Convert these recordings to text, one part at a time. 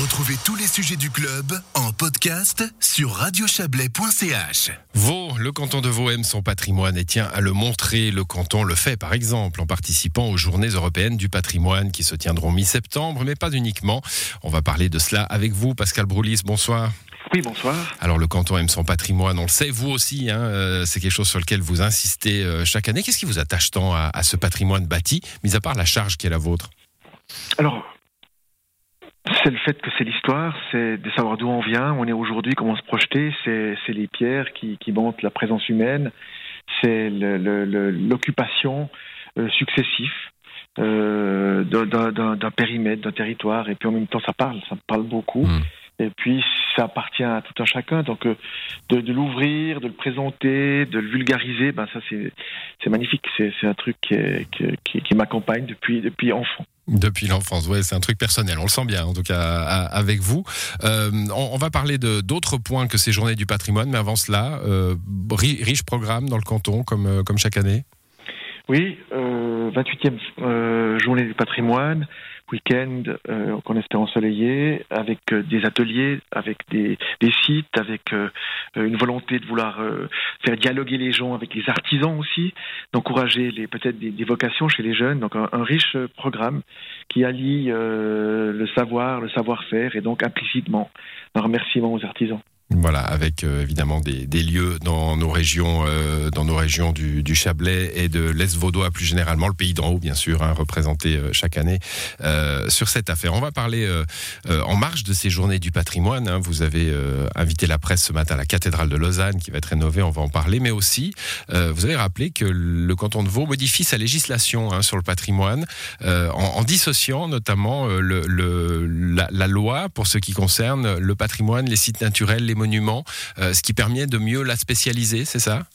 Retrouvez tous les sujets du club en podcast sur radiochablais.ch. Vaud, le canton de Vaud aime son patrimoine et tient à le montrer. Le canton le fait par exemple en participant aux Journées européennes du patrimoine qui se tiendront mi-septembre, mais pas uniquement. On va parler de cela avec vous, Pascal Broulis. Bonsoir. Oui, bonsoir. Alors le canton aime son patrimoine, on le sait, vous aussi, hein, euh, c'est quelque chose sur lequel vous insistez euh, chaque année. Qu'est-ce qui vous attache tant à, à ce patrimoine bâti, mis à part la charge qui est la vôtre? Alors, c'est le fait que c'est l'histoire, c'est de savoir d'où on vient, où on est aujourd'hui, comment se projeter, c'est les pierres qui, qui montrent la présence humaine, c'est l'occupation euh, successive euh, d'un- périmètre, d'un territoire, et puis en même temps ça parle, ça parle beaucoup. Mm. Et puis ça appartient à tout un chacun, donc euh, de, de l'ouvrir, de le présenter, de le vulgariser, ben ça c'est magnifique, c'est un truc qui, est- qui, qui, qui m'accompagne depuis depuis enfant. Depuis l'enfance, ouais, c'est un truc personnel, on le sent bien en tout cas avec vous. Euh, on, va parler d'autres points que ces journées du patrimoine, mais avant cela, euh, ri- riche programme dans le canton comme, euh, chaque année? Oui, euh, 28e euh, journée du patrimoine, week-end euh, qu'on espère ensoleillé, avec euh, des ateliers, avec des, sites, avec euh, une volonté de vouloir faire dialoguer les gens avec les artisans aussi, d'encourager peut-être des, vocations chez les jeunes. Donc un, riche programme qui allie le savoir, le savoir-faire et donc implicitement un remerciement aux artisans. Voilà, avec euh, évidemment des, des lieux dans nos régions, euh, dans nos régions du, du Chablais et de l'Est vaudois plus généralement, le pays d'en haut bien sûr, hein, représenté euh, chaque année euh, sur cette affaire. On va parler euh, en marge de ces journées du patrimoine. hein. vous avez invité la presse ce matin à la cathédrale de Lausanne qui va être rénovée, on va en parler, mais aussi vous avez rappelé que le canton de Vaud modifie sa législation hein, sur le patrimoine en, en dissociant notamment le, le- la, la loi pour ce qui concerne le patrimoine, les sites naturels, les monuments, euh, ce qui permet de mieux la spécialiser, c'est ça?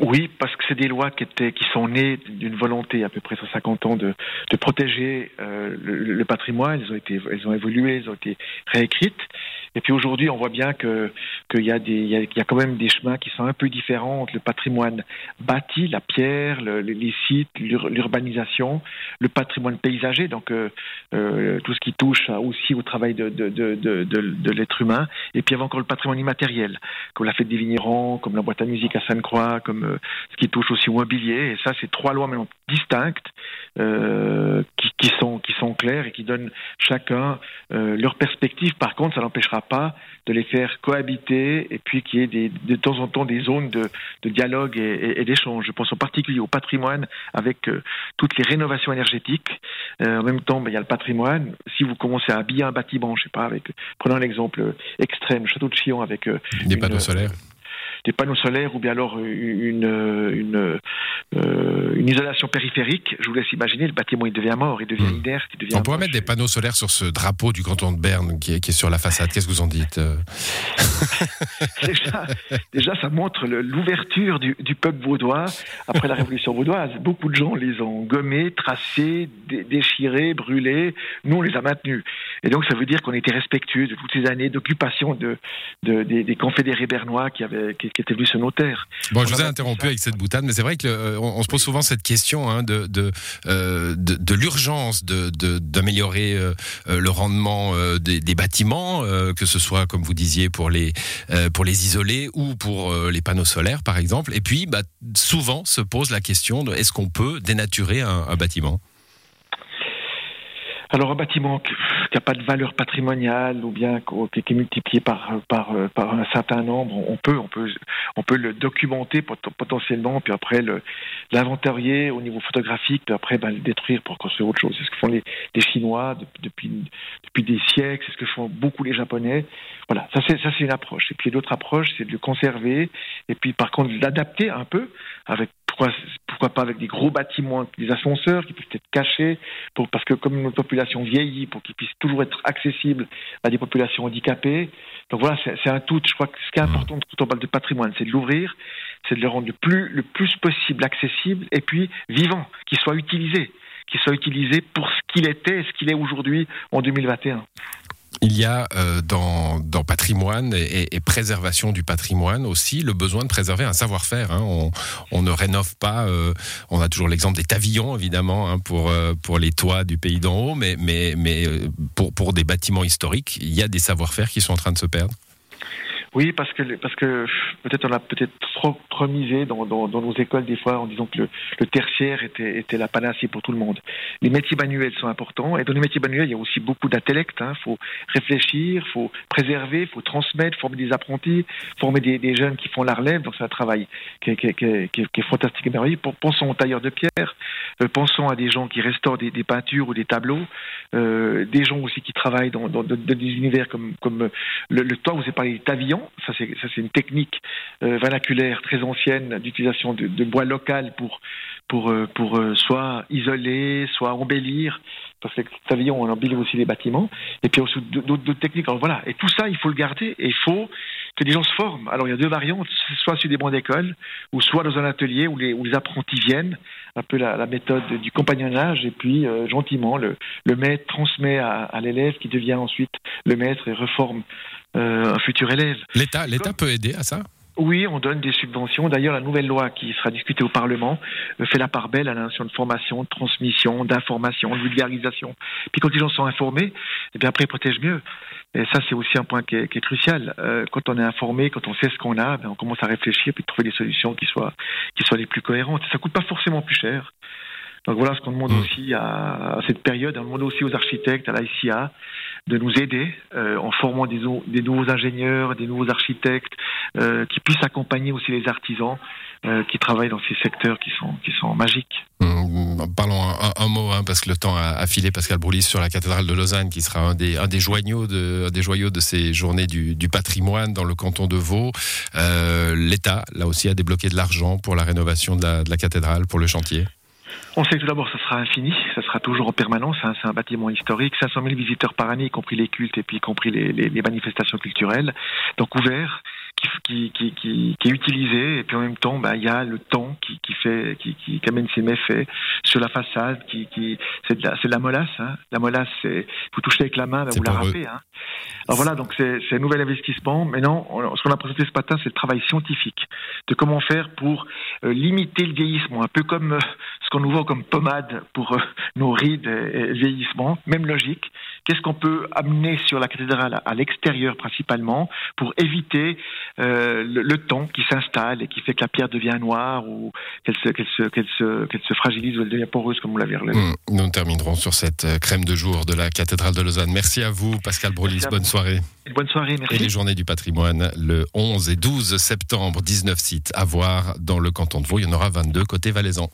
Oui, parce que c'est des lois qui, étaient, qui sont nées d'une volonté à peu près sur 50 ans de, protéger euh, le, le patrimoine. Elles ont, été, elles ont évolué, elles ont été réécrites. Et puis aujourd'hui, on voit bien que qu'il y y y a quand même des chemins qui sont un peu différents le patrimoine bâti, la pierre, le- les- sites, l'ur- l'urbanisation, le patrimoine paysager, donc euh, euh, tout ce qui touche aussi au travail de, de, de, l'être humain. Et puis il y avait encore le patrimoine immatériel, comme la fête des vignerons, comme la boîte à musique à Sainte-Croix, comme euh, ce qui touche aussi au mobilier. Et ça, c'est trois lois maintenant distinctes qui, qui sont qui sont claires et qui donnent chacun leur perspective. Par contre, ça n'empêchera pas de les faire cohabiter et puis qu'il y ait des, de temps en temps des zones de, de dialogue et, et- et d'échange. Je pense en particulier au patrimoine avec euh, toutes les rénovations énergétiques. Euh, en même temps, ben, il y a le patrimoine. Si vous commencez à habiller un bâtiment, je sais pas, avec prenons l'exemple extrême, le château de Chillon avec euh, Des Une- panneaux solaires des panneaux solaires ou bien alors une, une, euh, une isolation périphérique, je vous laisse imaginer, le bâtiment il devient mort, il devient Hmm. inerte, il devient On pourrait moche. mettre des panneaux solaires sur ce drapeau du canton de Berne qui est, qui est sur la façade. Qu'est-ce que vous en dites euh déjà, déjà, ça montre l'ouverture du, du peuple vaudois après la Révolution vaudoise. Beaucoup de gens les ont gommés, tracés, dé- déchirés, brûlés. Nous, on les a maintenus. Et donc, ça veut dire qu'on était respectueux de toutes ces années d'occupation de, de- des, des confédérés bernois qui, avaient, qui, qui étaient venus sur nos terres. Bon, je vous ai interrompu avec cette boutade, mais c'est vrai que euh, on, se pose souvent cette question hein, de de, euh, de de l'urgence de de- d'améliorer euh, euh, le rendement euh, des, des bâtiments, que ce soit comme vous disiez pour les pour les isoler ou pour les panneaux solaires par exemple. Et puis, bah, souvent se pose la question de est-ce qu'on peut dénaturer un, un bâtiment? Alors, un bâtiment qui n'a pas de valeur patrimoniale ou bien qui est multiplié par, par, un certain nombre, on peut, le documenter pot- potentiellement, puis après l'inventarier au niveau photographique, puis après ben, le détruire pour construire autre chose. C'est ce que font les, Chinois de- depuis, des siècles, c'est ce que font beaucoup les Japonais. Voilà, ça c'est une approche. Et puis l'autre approche, c'est de le conserver, et puis par contre l'adapter un peu avec pourquoi, pourquoi pas avec des gros bâtiments, des ascenseurs qui peuvent être cachés, pour, parce que comme notre population vieillit, pour qu'ils puissent toujours être accessibles à des populations handicapées. Donc voilà, c'est c'est un tout. Je crois que ce qui est important quand on parle de patrimoine, c'est de l'ouvrir, c'est de le rendre le plus, le plus possible accessible et puis vivant, qu'il soit utilisé, qu'il soit utilisé pour ce qu'il était et ce qu'il est aujourd'hui en 2021. Il y a euh, dans, patrimoine et, préservation du patrimoine aussi le besoin de préserver un savoir-faire. Hein. On, ne rénove pas. Euh, on a toujours l'exemple des tavillons, évidemment, hein, pour, euh, pour les toits du pays d'en haut, mais, mais, mais pour des bâtiments historiques, il y a des savoir-faire qui sont en train de se perdre. Oui, parce que parce que peut-être on a peut-être trop, trop misé dans, dans, nos écoles des fois en disant que le, tertiaire était, était la panacée pour tout le monde. Les métiers manuels sont importants et dans les métiers manuels il y a aussi beaucoup d'intellect. Il hein. faut réfléchir, il faut préserver, il faut transmettre, former des apprentis, former des, jeunes qui font la relève. Donc c'est un travail qui est, fantastique et merveilleux. Pensons aux tailleurs de pierre, euh, pensons à des gens qui restaurent des, peintures ou des tableaux, des gens aussi qui travaillent dans, dans, dans, des univers comme comme le, le toit. Vous avez parlé des pavillons ça c'est une technique euh, vernaculaire très ancienne d'utilisation de, de, bois local pour pour euh, pour euh, soit isoler, soit embellir. Parce que pavillon, on embellit aussi les bâtiments. Et puis aussi d'autres techniques. Alors voilà. Et tout ça, il faut le garder. Et il faut que les gens se forment. Alors il y a deux variantes, soit sur des bancs d'école, ou soit dans un atelier où les, où les apprentis viennent, un peu la, la méthode du compagnonnage, et puis euh, gentiment le, le maître transmet à, à l'élève qui devient ensuite le maître et reforme euh, un futur élève. L'État, l'État peut aider à ça? Oui, on donne des subventions. D'ailleurs, la nouvelle loi qui sera discutée au Parlement euh, fait la part belle à la notion de formation, de transmission, d'information, de vulgarisation. Puis quand les gens sont informés, eh bien après ils protègent mieux. Et ça, c'est aussi un point qui est, qui est crucial. Euh, quand on est informé, quand on sait ce qu'on a, ben, on commence à réfléchir puis trouver des solutions qui soient qui soient les plus cohérentes. Et ça coûte pas forcément plus cher. Donc voilà ce qu'on demande mmh. aussi à, à, cette période. On demande aussi aux architectes, à l'ICA, de nous aider euh, en formant des, nouveaux ingénieurs, des nouveaux architectes, euh, qui puissent accompagner aussi les artisans euh, qui travaillent dans ces secteurs qui sont, qui sont magiques. Mmh, parlons un, mot, hein, parce que le temps a, filé, Pascal Broulis, sur la cathédrale de Lausanne, qui sera un des, un des, joyaux, de, des joyaux de ces journées du, du patrimoine dans le canton de Vaud. L'État, là aussi, a débloqué de l'argent pour la rénovation de la, de la cathédrale, pour le chantier. On sait que tout d'abord, ça sera infini, ça sera toujours en permanence. Hein, c'est un bâtiment historique, 500 000 visiteurs par année, y compris les cultes et puis y compris les, les, les manifestations culturelles. Donc ouvert, qui, qui, qui, qui, est utilisé. Et puis en même temps bah, il y a le temps qui, qui fait qui, qui, amène ses méfaits sur la façade qui, qui c'est de la c'est de la molasse hein. la molasse c'est vous touchez avec la main bah, vous la râpez hein. alors voilà donc c'est c'est un nouvel investissement. Maintenant ce qu'on a présenté ce matin c'est le travail scientifique de comment faire pour euh, limiter le vieillissement. Un peu comme euh, ce qu'on nous voit comme pommade pour euh, nos rides et, et vieillissement même logique qu'est-ce qu'on peut amener sur la cathédrale à l'extérieur principalement pour éviter euh, le, le, temps qui s'installe et qui fait que la pierre devient noire ou qu'elle se, qu'elle se, qu'elle se, qu'elle se fragilise ou elle devient poreuse comme vous l'avez relevé? Mmh, nous terminerons sur cette euh, crème de jour de la cathédrale de Lausanne. Merci à vous, Pascal Brolis. Bonne soirée. bonne soirée, merci. Et les journées du patrimoine, le 11 et 12 septembre, 19 sites à voir dans le canton de Vaud. Il y en aura 22 côté Valaisan.